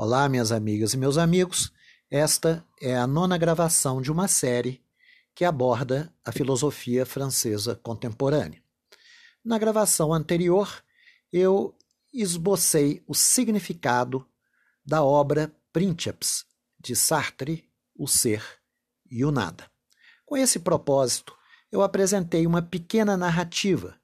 Olá, minhas amigas e meus amigos. Esta é a nona gravação de uma série que aborda a filosofia francesa contemporânea. Na gravação anterior, eu esbocei o significado da obra Princeps de Sartre, O Ser e o Nada. Com esse propósito, eu apresentei uma pequena narrativa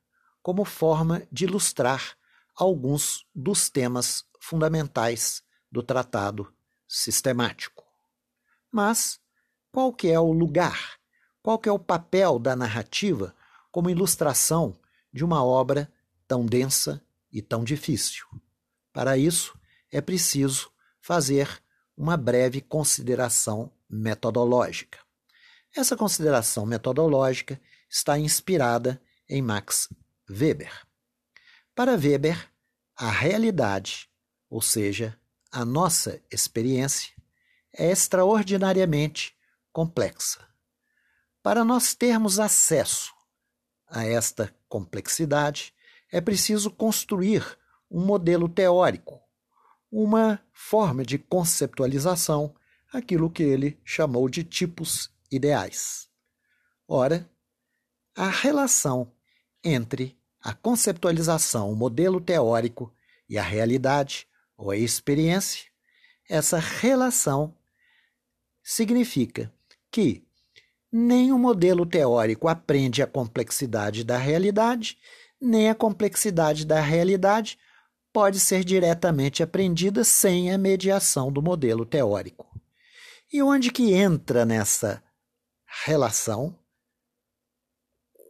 como forma de ilustrar alguns dos temas fundamentais do tratado sistemático. Mas qual que é o lugar, qual que é o papel da narrativa como ilustração de uma obra tão densa e tão difícil? Para isso, é preciso fazer uma breve consideração metodológica. Essa consideração metodológica está inspirada em Max Weber. Para Weber, a realidade, ou seja, a nossa experiência é extraordinariamente complexa. Para nós termos acesso a esta complexidade, é preciso construir um modelo teórico, uma forma de conceptualização, aquilo que ele chamou de tipos ideais. Ora, a relação entre a conceptualização, o modelo teórico e a realidade ou a experiência, essa relação significa que nem o modelo teórico aprende a complexidade da realidade, nem a complexidade da realidade pode ser diretamente aprendida sem a mediação do modelo teórico. E onde que entra nessa relação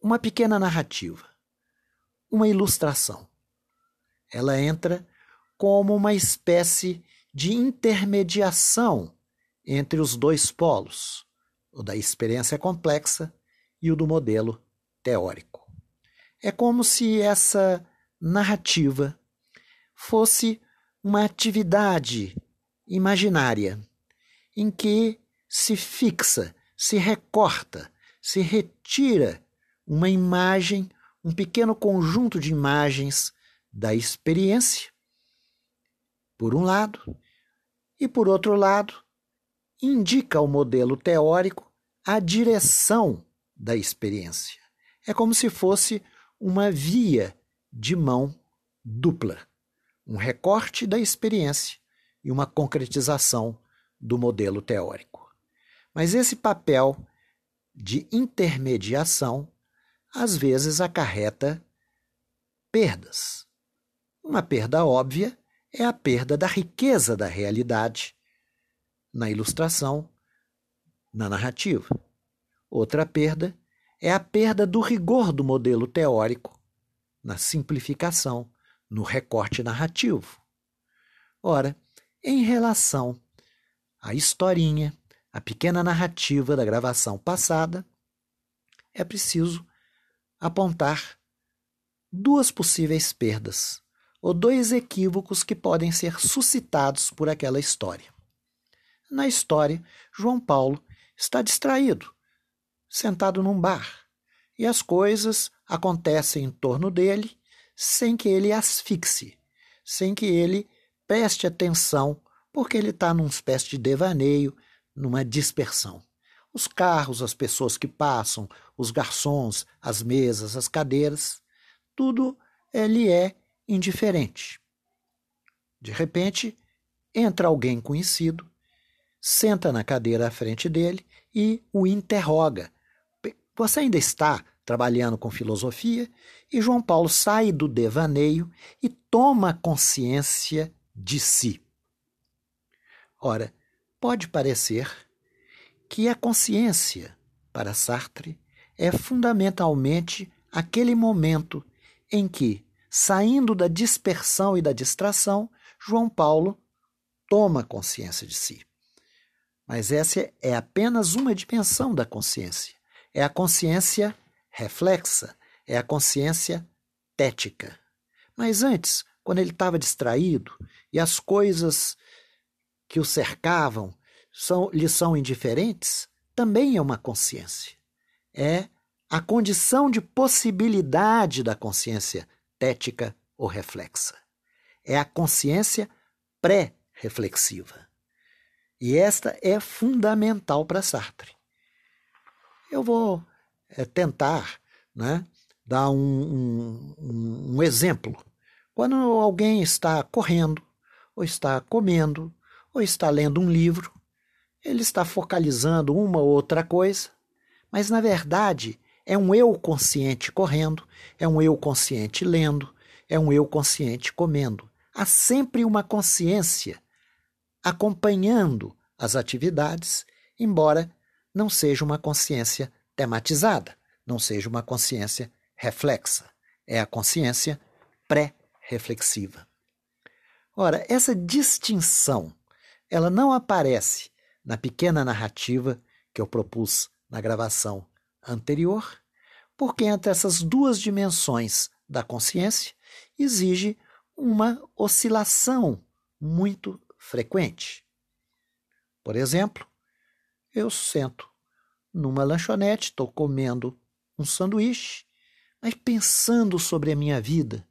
uma pequena narrativa, uma ilustração. Ela entra como uma espécie de intermediação entre os dois polos, o da experiência complexa e o do modelo teórico. É como se essa narrativa fosse uma atividade imaginária em que se fixa, se recorta, se retira uma imagem, um pequeno conjunto de imagens da experiência por um lado, e por outro lado, indica ao modelo teórico a direção da experiência. É como se fosse uma via de mão dupla, um recorte da experiência e uma concretização do modelo teórico. Mas esse papel de intermediação às vezes acarreta perdas. Uma perda óbvia é a perda da riqueza da realidade na ilustração, na narrativa. Outra perda é a perda do rigor do modelo teórico na simplificação, no recorte narrativo. Ora, em relação à historinha, a pequena narrativa da gravação passada, é preciso apontar duas possíveis perdas ou dois equívocos que podem ser suscitados por aquela história. Na história, João Paulo está distraído, sentado num bar, e as coisas acontecem em torno dele sem que ele asfixie, sem que ele preste atenção, porque ele está numa espécie de devaneio, numa dispersão. Os carros, as pessoas que passam, os garçons, as mesas, as cadeiras, tudo ele é indiferente. De repente, entra alguém conhecido, senta na cadeira à frente dele e o interroga. Você ainda está trabalhando com filosofia? E João Paulo sai do devaneio e toma consciência de si. Ora, pode parecer que a consciência, para Sartre, é fundamentalmente aquele momento em que Saindo da dispersão e da distração, João Paulo toma consciência de si. Mas essa é apenas uma dimensão da consciência. É a consciência reflexa, é a consciência tética. Mas antes, quando ele estava distraído e as coisas que o cercavam são, lhe são indiferentes, também é uma consciência. É a condição de possibilidade da consciência estética ou reflexa. É a consciência pré reflexiva. E esta é fundamental para Sartre. Eu vou é, tentar né, dar um, um, um exemplo. Quando alguém está correndo, ou está comendo, ou está lendo um livro, ele está focalizando uma ou outra coisa, mas na verdade é um eu consciente correndo, é um eu consciente lendo, é um eu consciente comendo. Há sempre uma consciência acompanhando as atividades, embora não seja uma consciência tematizada, não seja uma consciência reflexa. É a consciência pré-reflexiva. Ora, essa distinção, ela não aparece na pequena narrativa que eu propus na gravação anterior, porque entre essas duas dimensões da consciência exige uma oscilação muito frequente. Por exemplo, eu sento numa lanchonete, estou comendo um sanduíche, mas pensando sobre a minha vida,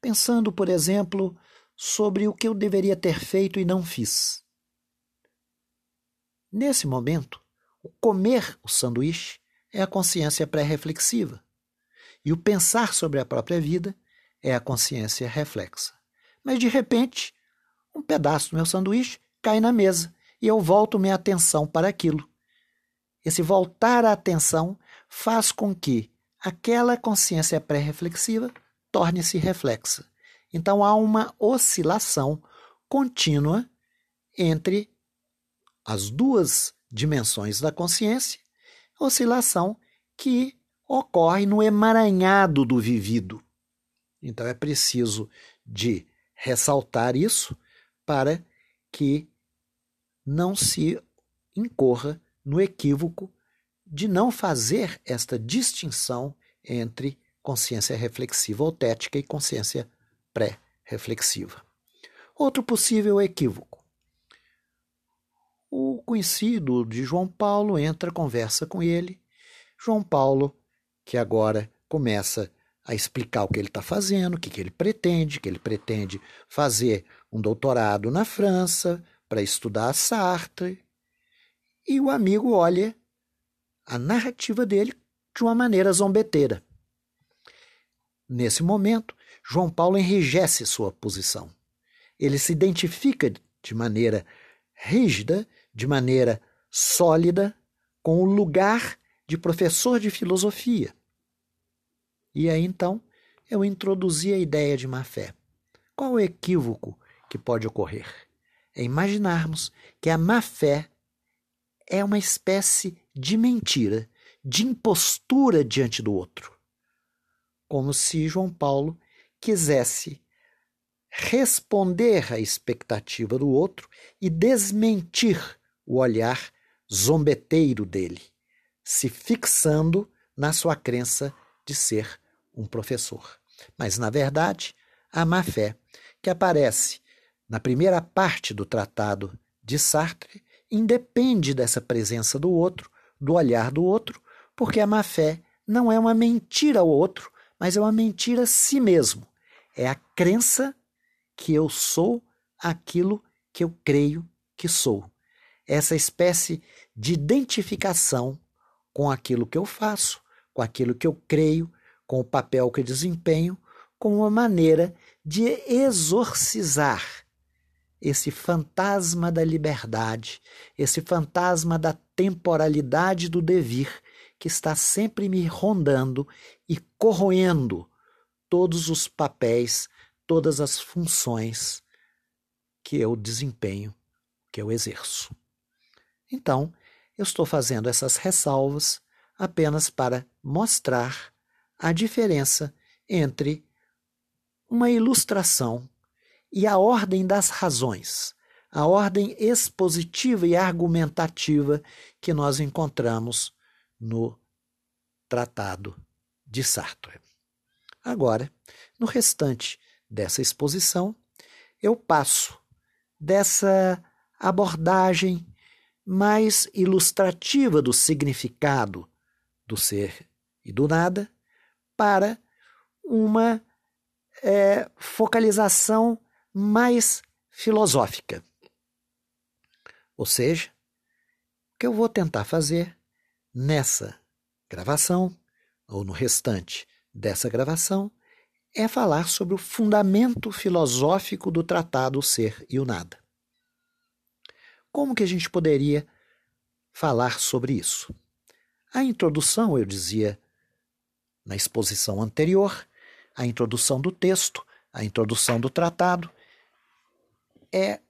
pensando, por exemplo, sobre o que eu deveria ter feito e não fiz. Nesse momento, o comer o sanduíche é a consciência pré-reflexiva, e o pensar sobre a própria vida é a consciência reflexa. Mas de repente, um pedaço do meu sanduíche cai na mesa e eu volto minha atenção para aquilo. Esse voltar a atenção faz com que aquela consciência pré-reflexiva torne-se reflexa. Então há uma oscilação contínua entre as duas dimensões da consciência, oscilação que ocorre no emaranhado do vivido. Então é preciso de ressaltar isso para que não se incorra no equívoco de não fazer esta distinção entre consciência reflexiva autética e consciência pré-reflexiva. Outro possível equívoco. O conhecido de João Paulo entra, conversa com ele. João Paulo, que agora começa a explicar o que ele está fazendo, o que, que ele pretende, que ele pretende fazer um doutorado na França para estudar Sartre. E o amigo olha a narrativa dele de uma maneira zombeteira. Nesse momento, João Paulo enrijece sua posição. Ele se identifica de maneira rígida, de maneira sólida, com o lugar de professor de filosofia e aí então eu introduzi a ideia de má fé. Qual o equívoco que pode ocorrer? É imaginarmos que a má fé é uma espécie de mentira, de impostura diante do outro. Como se João Paulo quisesse responder à expectativa do outro e desmentir o olhar zombeteiro dele, se fixando na sua crença de ser um professor. Mas, na verdade, a má-fé, que aparece na primeira parte do tratado de Sartre, independe dessa presença do outro, do olhar do outro, porque a má-fé não é uma mentira ao outro, mas é uma mentira a si mesmo. É a crença que eu sou aquilo que eu creio que sou. Essa espécie de identificação com aquilo que eu faço, com aquilo que eu creio, com o papel que desempenho, como uma maneira de exorcizar esse fantasma da liberdade, esse fantasma da temporalidade do devir que está sempre me rondando e corroendo todos os papéis, todas as funções que eu desempenho, que eu exerço. Então, eu estou fazendo essas ressalvas apenas para mostrar a diferença entre uma ilustração e a ordem das razões, a ordem expositiva e argumentativa que nós encontramos no Tratado de Sartre. Agora, no restante dessa exposição, eu passo dessa abordagem mais ilustrativa do significado do ser e do nada para uma é, focalização mais filosófica. Ou seja, o que eu vou tentar fazer nessa gravação, ou no restante dessa gravação, é falar sobre o fundamento filosófico do tratado Ser e o Nada. Como que a gente poderia falar sobre isso? A introdução, eu dizia na exposição anterior, a introdução do texto, a introdução do tratado, é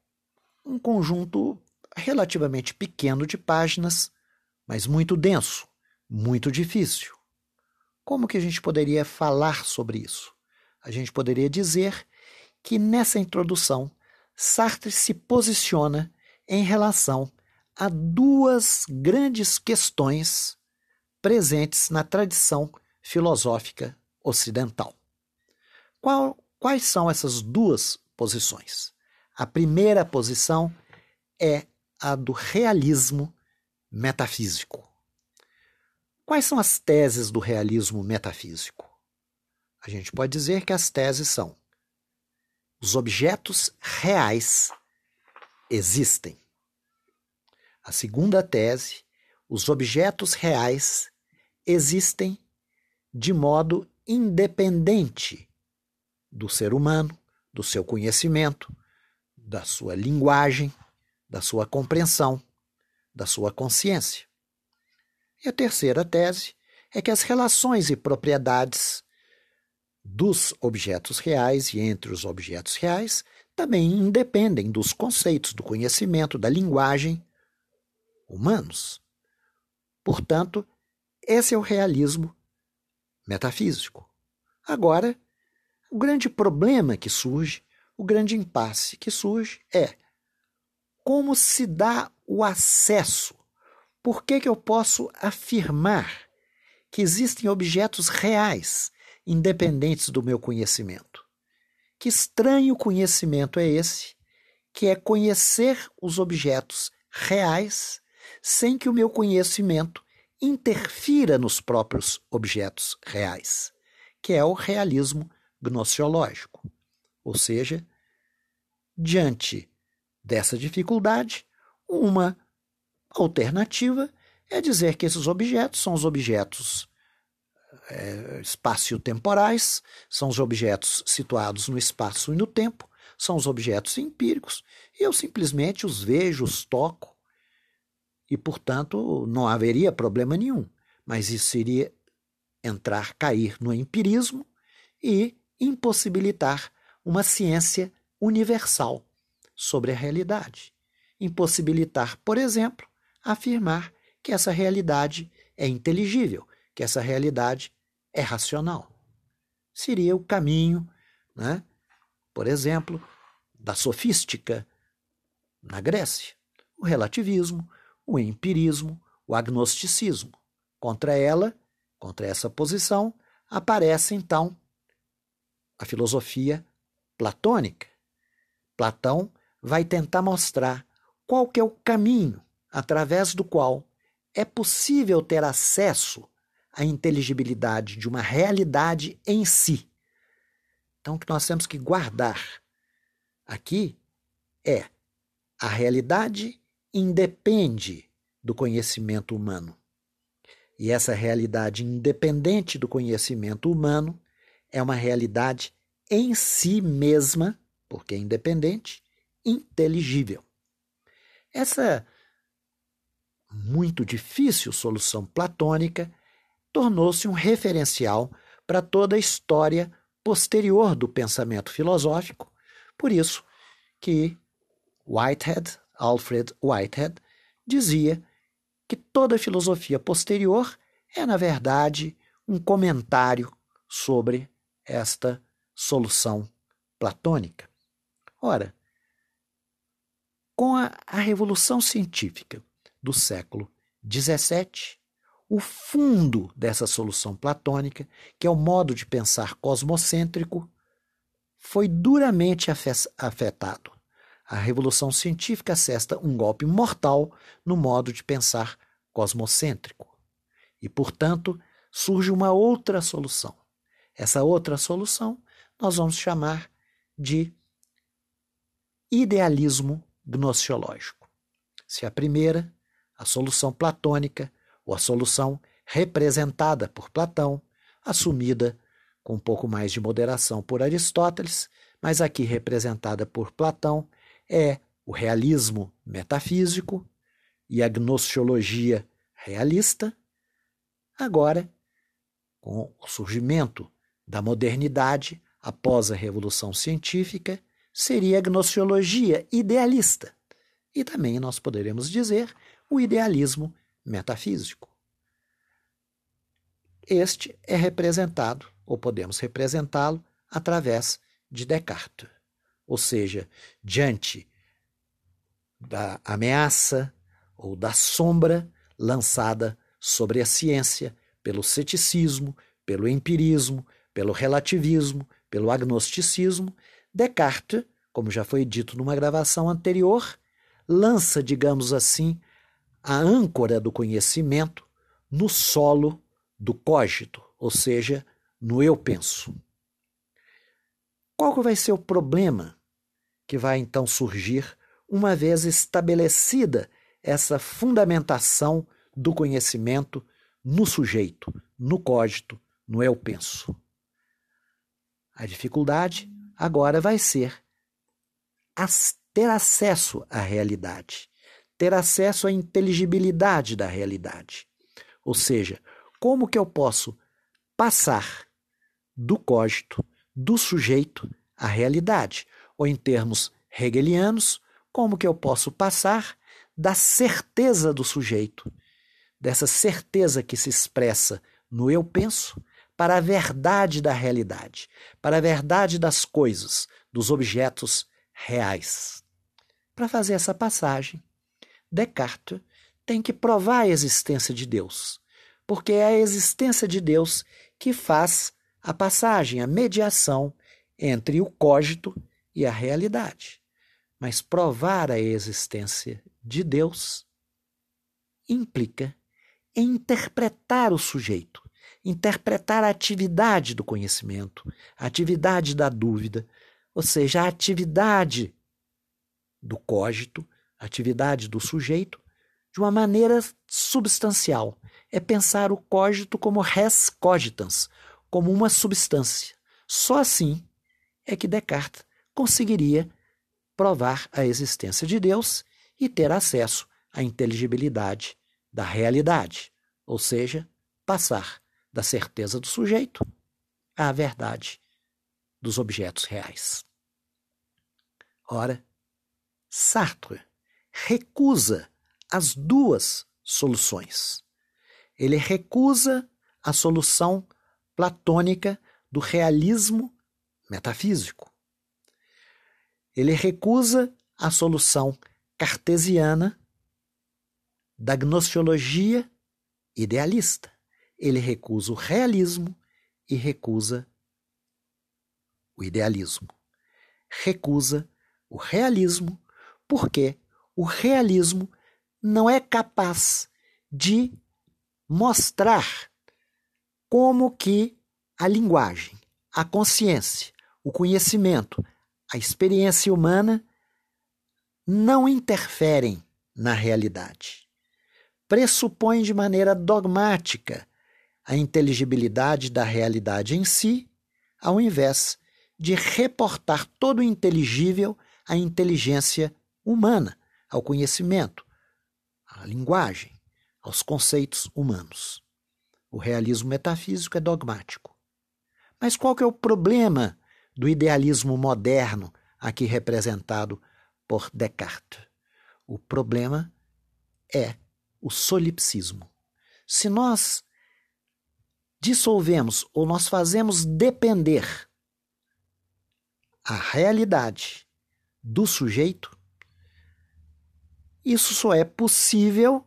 um conjunto relativamente pequeno de páginas, mas muito denso, muito difícil. Como que a gente poderia falar sobre isso? A gente poderia dizer que nessa introdução Sartre se posiciona em relação a duas grandes questões presentes na tradição filosófica ocidental. Qual, quais são essas duas posições? A primeira posição é a do realismo metafísico. Quais são as teses do realismo metafísico? A gente pode dizer que as teses são: os objetos reais existem. A segunda tese, os objetos reais existem de modo independente do ser humano, do seu conhecimento, da sua linguagem, da sua compreensão, da sua consciência. E a terceira tese é que as relações e propriedades dos objetos reais e entre os objetos reais também independem dos conceitos, do conhecimento, da linguagem humanos. Portanto, esse é o realismo metafísico. Agora, o grande problema que surge, o grande impasse que surge é como se dá o acesso por que, que eu posso afirmar que existem objetos reais, independentes do meu conhecimento? Que estranho conhecimento é esse, que é conhecer os objetos reais sem que o meu conhecimento interfira nos próprios objetos reais, que é o realismo gnoseológico. Ou seja, diante dessa dificuldade, uma alternativa é dizer que esses objetos são os objetos é, espaço-temporais, são os objetos situados no espaço e no tempo, são os objetos empíricos, e eu simplesmente os vejo, os toco, e, portanto, não haveria problema nenhum. Mas isso iria entrar, cair no empirismo e impossibilitar uma ciência universal sobre a realidade. Impossibilitar, por exemplo, afirmar que essa realidade é inteligível, que essa realidade é racional. Seria o caminho, né, por exemplo, da sofística na Grécia, o relativismo, o empirismo, o agnosticismo. Contra ela, contra essa posição, aparece então a filosofia platônica. Platão vai tentar mostrar qual que é o caminho através do qual é possível ter acesso à inteligibilidade de uma realidade em si. Então, o que nós temos que guardar aqui é a realidade independe do conhecimento humano. E essa realidade independente do conhecimento humano é uma realidade em si mesma, porque é independente, inteligível. Essa muito difícil solução platônica tornou-se um referencial para toda a história posterior do pensamento filosófico, por isso que Whitehead, Alfred Whitehead, dizia que toda filosofia posterior é, na verdade, um comentário sobre esta solução platônica. Ora, com a, a revolução científica do século XVII, o fundo dessa solução platônica, que é o modo de pensar cosmocêntrico, foi duramente afetado. A revolução científica cesta um golpe mortal no modo de pensar cosmocêntrico. E, portanto, surge uma outra solução. Essa outra solução nós vamos chamar de idealismo gnoseológico. se a primeira, a solução platônica, ou a solução representada por Platão, assumida com um pouco mais de moderação por Aristóteles, mas aqui representada por Platão, é o realismo metafísico e a gnostiologia realista. Agora, com o surgimento da modernidade após a Revolução Científica, seria a gnostiologia idealista. E também nós poderemos dizer o idealismo metafísico. Este é representado, ou podemos representá-lo, através de Descartes. Ou seja, diante da ameaça ou da sombra lançada sobre a ciência pelo ceticismo, pelo empirismo, pelo relativismo, pelo agnosticismo, Descartes, como já foi dito numa gravação anterior, lança, digamos assim, a âncora do conhecimento no solo do cogito, ou seja, no eu penso. Qual vai ser o problema que vai então surgir uma vez estabelecida essa fundamentação do conhecimento no sujeito, no cogito, no eu penso? A dificuldade agora vai ser ter acesso à realidade, ter acesso à inteligibilidade da realidade. Ou seja, como que eu posso passar do cogito, do sujeito, à realidade? Ou em termos hegelianos, como que eu posso passar da certeza do sujeito, dessa certeza que se expressa no eu penso, para a verdade da realidade, para a verdade das coisas, dos objetos reais. Para fazer essa passagem, Descartes tem que provar a existência de Deus, porque é a existência de Deus que faz a passagem, a mediação entre o cogito e a realidade. Mas provar a existência de Deus implica interpretar o sujeito, interpretar a atividade do conhecimento, a atividade da dúvida, ou seja, a atividade do cogito, a atividade do sujeito, de uma maneira substancial. É pensar o cogito como res cogitans, como uma substância. Só assim é que Descartes conseguiria provar a existência de Deus e ter acesso à inteligibilidade da realidade, ou seja, passar da certeza do sujeito à verdade dos objetos reais. Ora, Sartre recusa as duas soluções. Ele recusa a solução platônica do realismo metafísico. Ele recusa a solução cartesiana da gnostiologia idealista ele recusa o realismo e recusa o idealismo. Recusa o realismo porque o realismo não é capaz de mostrar como que a linguagem, a consciência, o conhecimento, a experiência humana não interferem na realidade. Pressupõe de maneira dogmática a inteligibilidade da realidade em si, ao invés de reportar todo o inteligível à inteligência humana, ao conhecimento, à linguagem, aos conceitos humanos. O realismo metafísico é dogmático. Mas qual que é o problema do idealismo moderno aqui representado por Descartes? O problema é o solipsismo. Se nós dissolvemos ou nós fazemos depender a realidade do sujeito, isso só é possível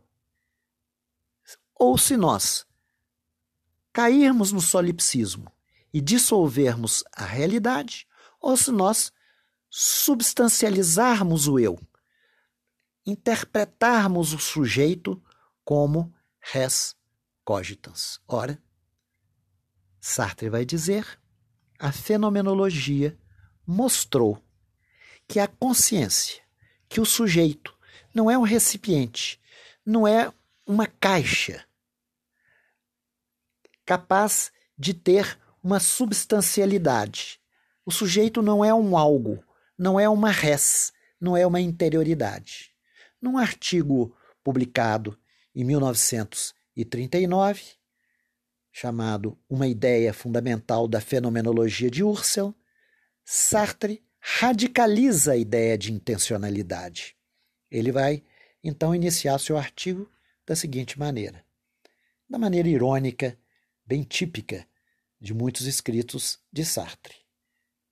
ou se nós cairmos no solipsismo e dissolvermos a realidade, ou se nós substancializarmos o eu, interpretarmos o sujeito como res cogitans. Ora, Sartre vai dizer, a fenomenologia mostrou que a consciência, que o sujeito não é um recipiente, não é uma caixa capaz de ter uma substancialidade. O sujeito não é um algo, não é uma res, não é uma interioridade. Num artigo publicado em 1939, chamado Uma Ideia Fundamental da Fenomenologia de Husserl, Sartre radicaliza a ideia de intencionalidade. Ele vai, então, iniciar seu artigo da seguinte maneira: da maneira irônica, bem típica de muitos escritos de Sartre.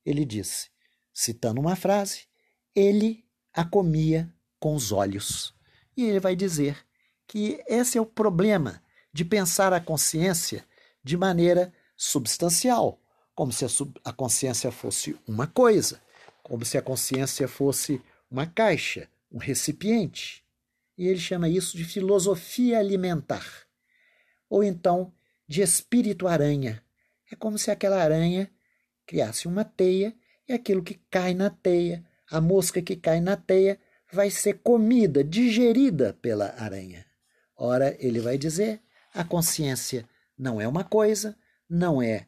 Ele disse, citando uma frase, ele a comia com os olhos. E ele vai dizer que esse é o problema de pensar a consciência de maneira substancial, como se a, consciência fosse uma coisa, como se a consciência fosse uma caixa, um recipiente. E ele chama isso de filosofia alimentar, ou então de espírito aranha. É como se aquela aranha criasse uma teia e aquilo que cai na teia, a mosca que cai na teia, vai ser comida, digerida pela aranha. Ora, ele vai dizer: a consciência não é uma coisa, não é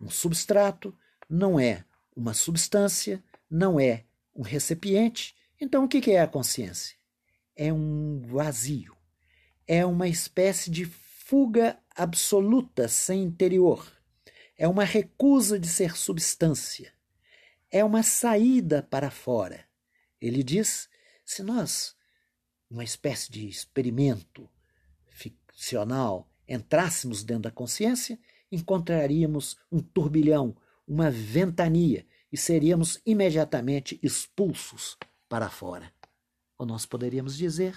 um substrato, não é uma substância, não é um recipiente. Então, o que é a consciência? É um vazio, é uma espécie de fuga absoluta sem interior, é uma recusa de ser substância, é uma saída para fora. Ele diz: se nós, uma espécie de experimento ficcional, entrássemos dentro da consciência, encontraríamos um turbilhão, uma ventania e seríamos imediatamente expulsos para fora. Ou nós poderíamos dizer: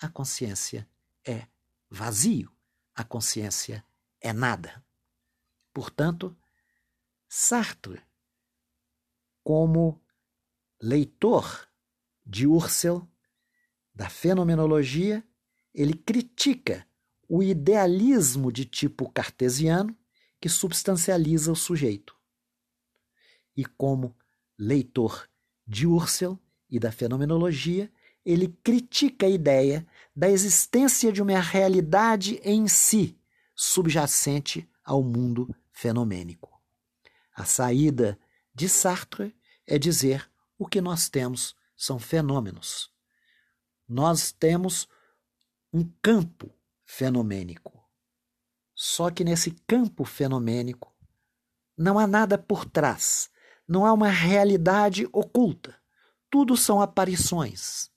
a consciência é vazio, a consciência é nada. Portanto, Sartre, como leitor de Husserl, da fenomenologia, ele critica o idealismo de tipo cartesiano que substancializa o sujeito. E como leitor de Husserl e da fenomenologia, ele critica a ideia da existência de uma realidade em si, subjacente ao mundo fenomênico. A saída de Sartre é dizer o que nós temos são fenômenos. Nós temos um campo fenomênico. Só que nesse campo fenomênico não há nada por trás, não há uma realidade oculta. Tudo são aparições.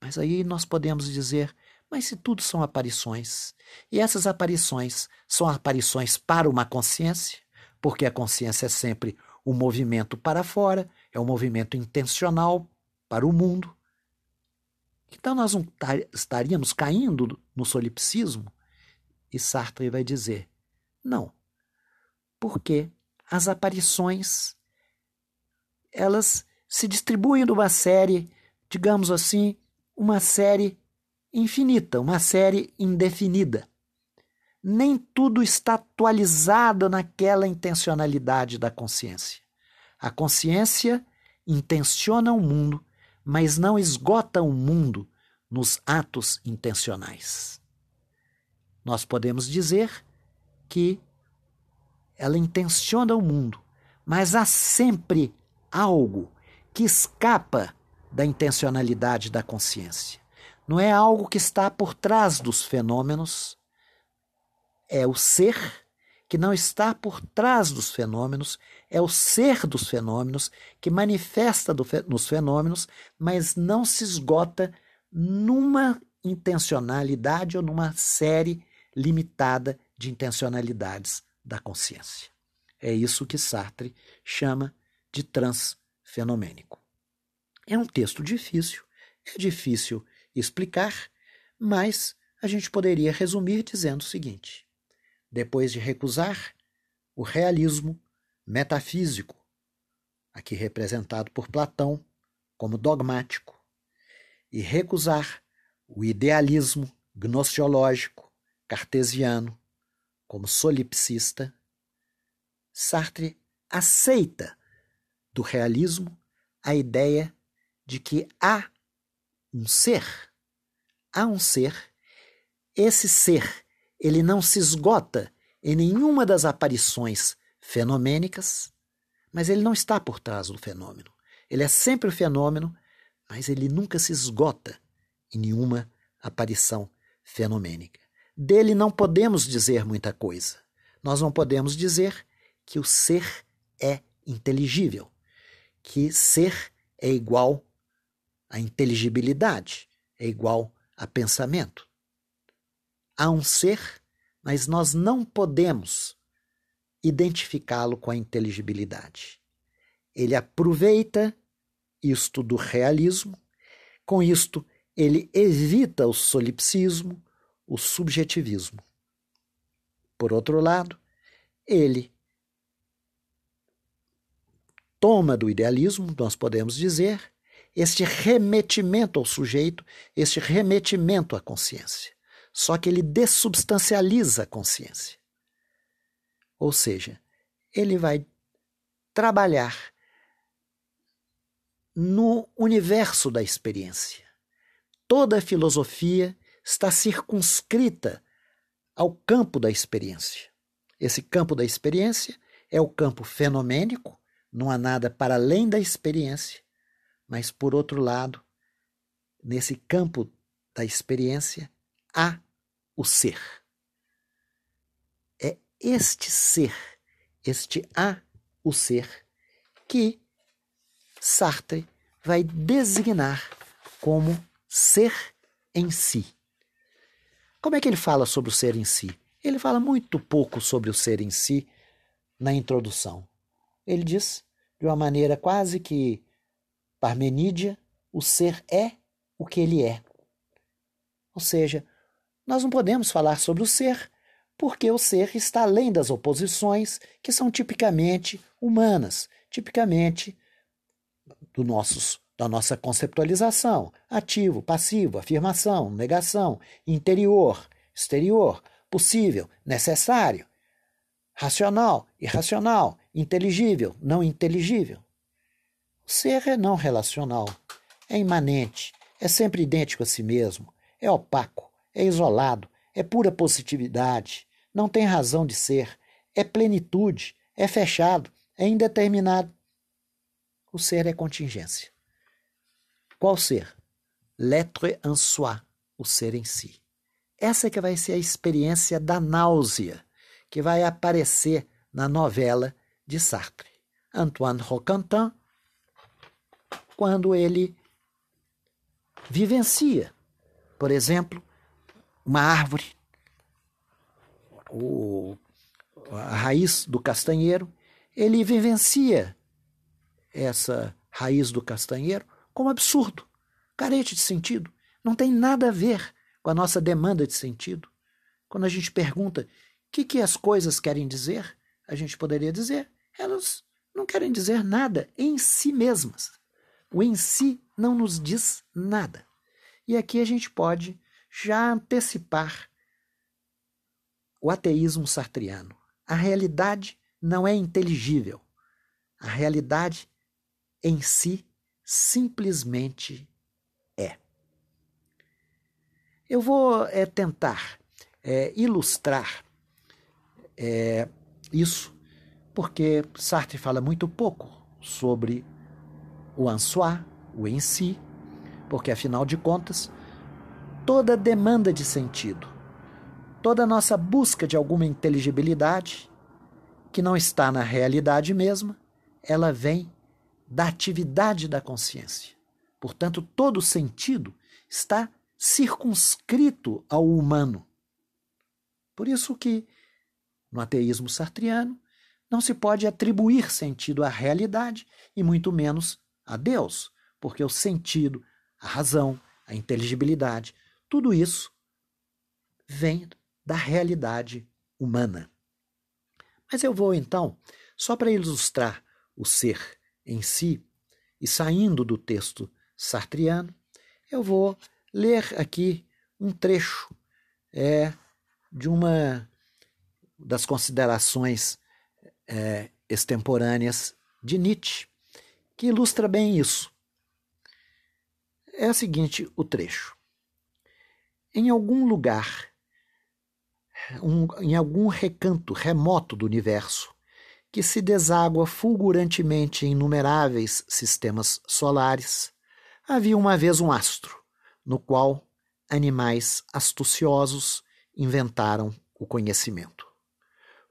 Mas aí nós podemos dizer: mas se tudo são aparições, e essas aparições são aparições para uma consciência, porque a consciência é sempre um movimento para fora, é um movimento intencional para o mundo. Então nós não estaríamos caindo no solipsismo? E Sartre vai dizer: não. Porque as aparições elas se distribuem numa série, digamos assim, uma série infinita, uma série indefinida. Nem tudo está atualizado naquela intencionalidade da consciência. A consciência intenciona o mundo mas não esgota o mundo nos atos intencionais. Nós podemos dizer que ela intenciona o mundo, mas há sempre algo que escapa da intencionalidade da consciência. Não é algo que está por trás dos fenômenos, é o ser que não está por trás dos fenômenos, é o ser dos fenômenos que manifesta nos fenômenos, mas não se esgota numa intencionalidade ou numa série limitada de intencionalidades da consciência. É isso que Sartre chama de transfenomênico. É um texto difícil, é difícil explicar, mas a gente poderia resumir dizendo o seguinte: depois de recusar o realismo metafísico, aqui representado por Platão como dogmático, e recusar o idealismo gnostiológico cartesiano como solipsista, Sartre aceita do realismo a ideia de que há um ser há um ser, esse ser, ele não se esgota em nenhuma das aparições fenomênicas, mas ele não está por trás do fenômeno. Ele é sempre o fenômeno, mas ele nunca se esgota em nenhuma aparição fenomênica. Dele não podemos dizer muita coisa. Nós não podemos dizer que o ser é inteligível, que ser é igual a inteligibilidade, é igual a pensamento. Há um ser, mas nós não podemos identificá-lo com a inteligibilidade. Ele aproveita isto do realismo, com isto ele evita o solipsismo, o subjetivismo. Por outro lado, ele toma do idealismo, nós podemos dizer, este remetimento ao sujeito, este remetimento à consciência. Só que ele dessubstancializa a consciência. Ou seja, ele vai trabalhar no universo da experiência. Toda a filosofia está circunscrita ao campo da experiência. Esse campo da experiência é o campo fenomênico, não há nada para além da experiência, mas, por outro lado, nesse campo da experiência, há o ser. É este ser, este há o ser, que Sartre vai designar como ser em si. Como é que ele fala sobre o ser em si? Ele fala muito pouco sobre o ser em si na introdução. Ele diz, de uma maneira quase que Parmenídia, o ser é o que ele é. Ou seja, nós não podemos falar sobre o ser porque o ser está além das oposições que são tipicamente humanas, tipicamente do nossos, da nossa conceptualização: ativo, passivo, afirmação, negação, interior, exterior, possível, necessário, racional, irracional, inteligível, não inteligível. Ser é não relacional, é imanente, é sempre idêntico a si mesmo, é opaco, é isolado, é pura positividade, não tem razão de ser, é plenitude, é fechado, é indeterminado. O ser é contingência. Qual ser? L'être en soi, o ser em si. Essa é que vai ser a experiência da náusea que vai aparecer na novela de Sartre. Antoine Roquentin quando ele vivencia, por exemplo, uma árvore, o, a raiz do castanheiro, ele vivencia essa raiz do castanheiro como absurdo, carente de sentido, não tem nada a ver com a nossa demanda de sentido. Quando a gente pergunta o que, que as coisas querem dizer, a gente poderia dizer, elas não querem dizer nada em si mesmas. O em si não nos diz nada. E aqui a gente pode já antecipar o ateísmo sartriano. A realidade não é inteligível. A realidade em si simplesmente é. Eu vou é, tentar é, ilustrar é, isso, porque Sartre fala muito pouco sobre o en soi, o em si, porque afinal de contas, toda demanda de sentido, toda nossa busca de alguma inteligibilidade, que não está na realidade mesma, ela vem da atividade da consciência. Portanto, todo sentido está circunscrito ao humano. Por isso que, no ateísmo sartriano, não se pode atribuir sentido à realidade e muito menos a Deus, porque o sentido, a razão, a inteligibilidade, tudo isso vem da realidade humana. Mas eu vou então, só para ilustrar o ser em si, e saindo do texto sartriano, eu vou ler aqui um trecho é, de uma das considerações é, extemporâneas de Nietzsche, que ilustra bem isso. É o seguinte o trecho. em algum lugar, um, em algum recanto remoto do universo, que se deságua fulgurantemente em inumeráveis sistemas solares, havia uma vez um astro, no qual animais astuciosos inventaram o conhecimento.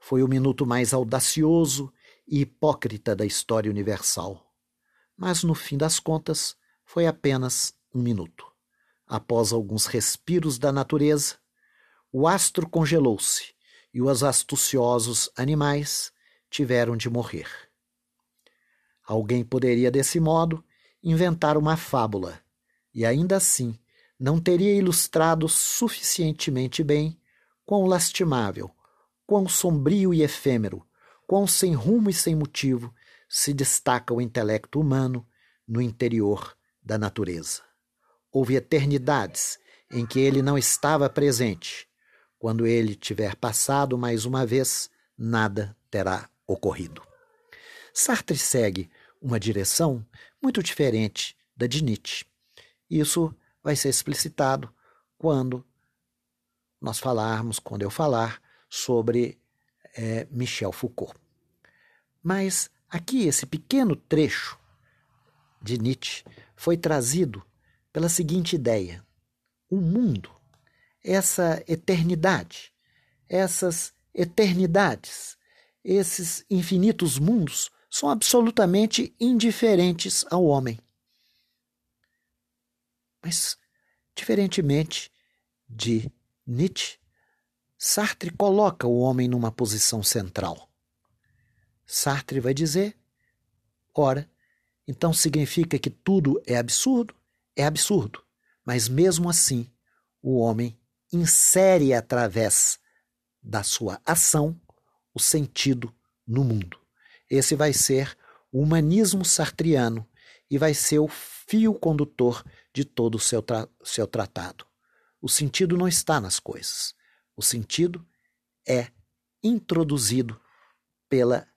Foi o minuto mais audacioso e hipócrita da história universal. Mas, no fim das contas, foi apenas um minuto. Após alguns respiros da natureza, o astro congelou-se e os astuciosos animais tiveram de morrer. Alguém poderia, desse modo, inventar uma fábula, e ainda assim não teria ilustrado suficientemente bem quão lastimável, quão sombrio e efêmero, quão sem rumo e sem motivo se destaca o intelecto humano no interior da natureza. Houve eternidades em que ele não estava presente. Quando ele tiver passado mais uma vez, nada terá ocorrido. Sartre segue uma direção muito diferente da de Nietzsche. Isso vai ser explicitado quando nós falarmos, quando eu falar sobre é, Michel Foucault. Mas aqui esse pequeno trecho de Nietzsche foi trazido pela seguinte ideia: o mundo, essa eternidade, essas eternidades, esses infinitos mundos são absolutamente indiferentes ao homem. Mas, diferentemente de Nietzsche, Sartre coloca o homem numa posição central. Sartre vai dizer: ora, então significa que tudo é absurdo? É absurdo. Mas mesmo assim, o homem insere através da sua ação o sentido no mundo. Esse vai ser o humanismo sartriano e vai ser o fio condutor de todo o seu, tra seu tratado. O sentido não está nas coisas. O sentido é introduzido pela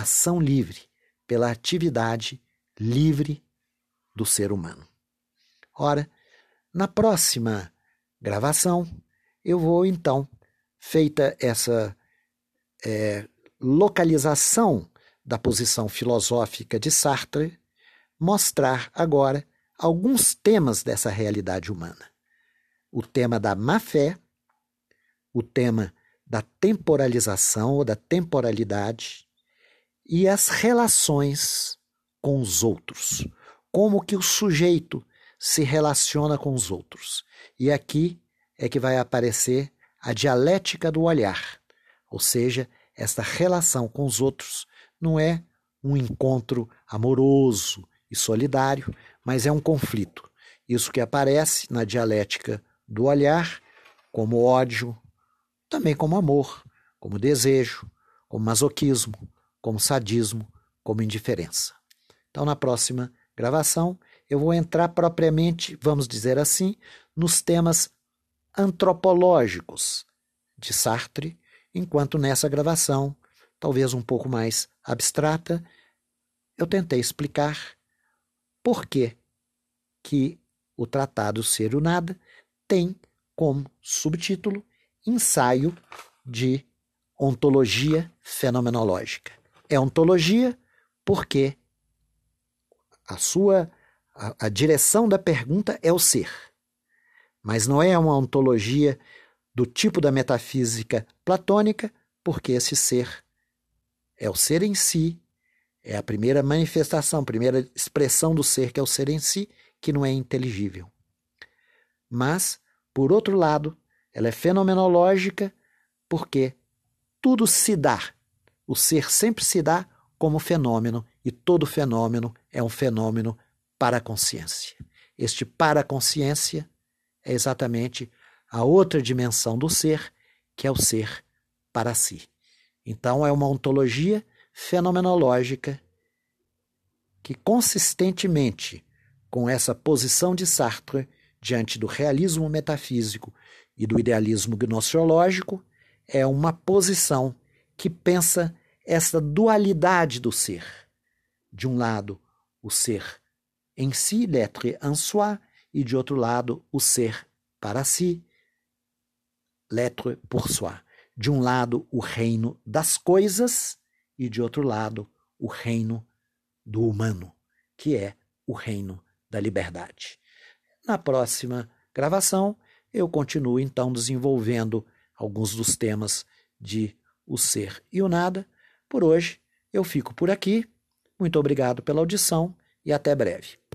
ação livre, pela atividade livre do ser humano. Ora, na próxima gravação, eu vou então, feita essa é, localização da posição filosófica de Sartre, mostrar agora alguns temas dessa realidade humana. O tema da má-fé, o tema da temporalização ou da temporalidade e as relações com os outros. Como que o sujeito se relaciona com os outros. E aqui é que vai aparecer a dialética do olhar, ou seja, esta relação com os outros não é um encontro amoroso e solidário, mas é um conflito. Isso que aparece na dialética do olhar, como ódio, também como amor, como desejo, como masoquismo, como sadismo, como indiferença. Então, na próxima gravação, eu vou entrar propriamente, vamos dizer assim, nos temas antropológicos de Sartre, enquanto nessa gravação, talvez um pouco mais abstrata, eu tentei explicar por que, que o Tratado Ser o Nada tem como subtítulo Ensaio de Ontologia Fenomenológica. É ontologia porque a sua a, a direção da pergunta é o ser. Mas não é uma ontologia do tipo da metafísica platônica, porque esse ser é o ser em si, é a primeira manifestação, a primeira expressão do ser, que é o ser em si, que não é inteligível. Mas, por outro lado, ela é fenomenológica porque tudo se dá. O ser sempre se dá como fenômeno, e todo fenômeno é um fenômeno para a consciência. Este para a consciência é exatamente a outra dimensão do ser, que é o ser para si. Então, é uma ontologia fenomenológica que, consistentemente com essa posição de Sartre diante do realismo metafísico e do idealismo gnoseológico, é uma posição que pensa essa dualidade do ser. De um lado, o ser em si, l'être en soi, e de outro lado, o ser para si, l'être pour soi. De um lado, o reino das coisas e de outro lado, o reino do humano, que é o reino da liberdade. Na próxima gravação, eu continuo então desenvolvendo alguns dos temas de o ser e o nada. Por hoje, eu fico por aqui. Muito obrigado pela audição e até breve.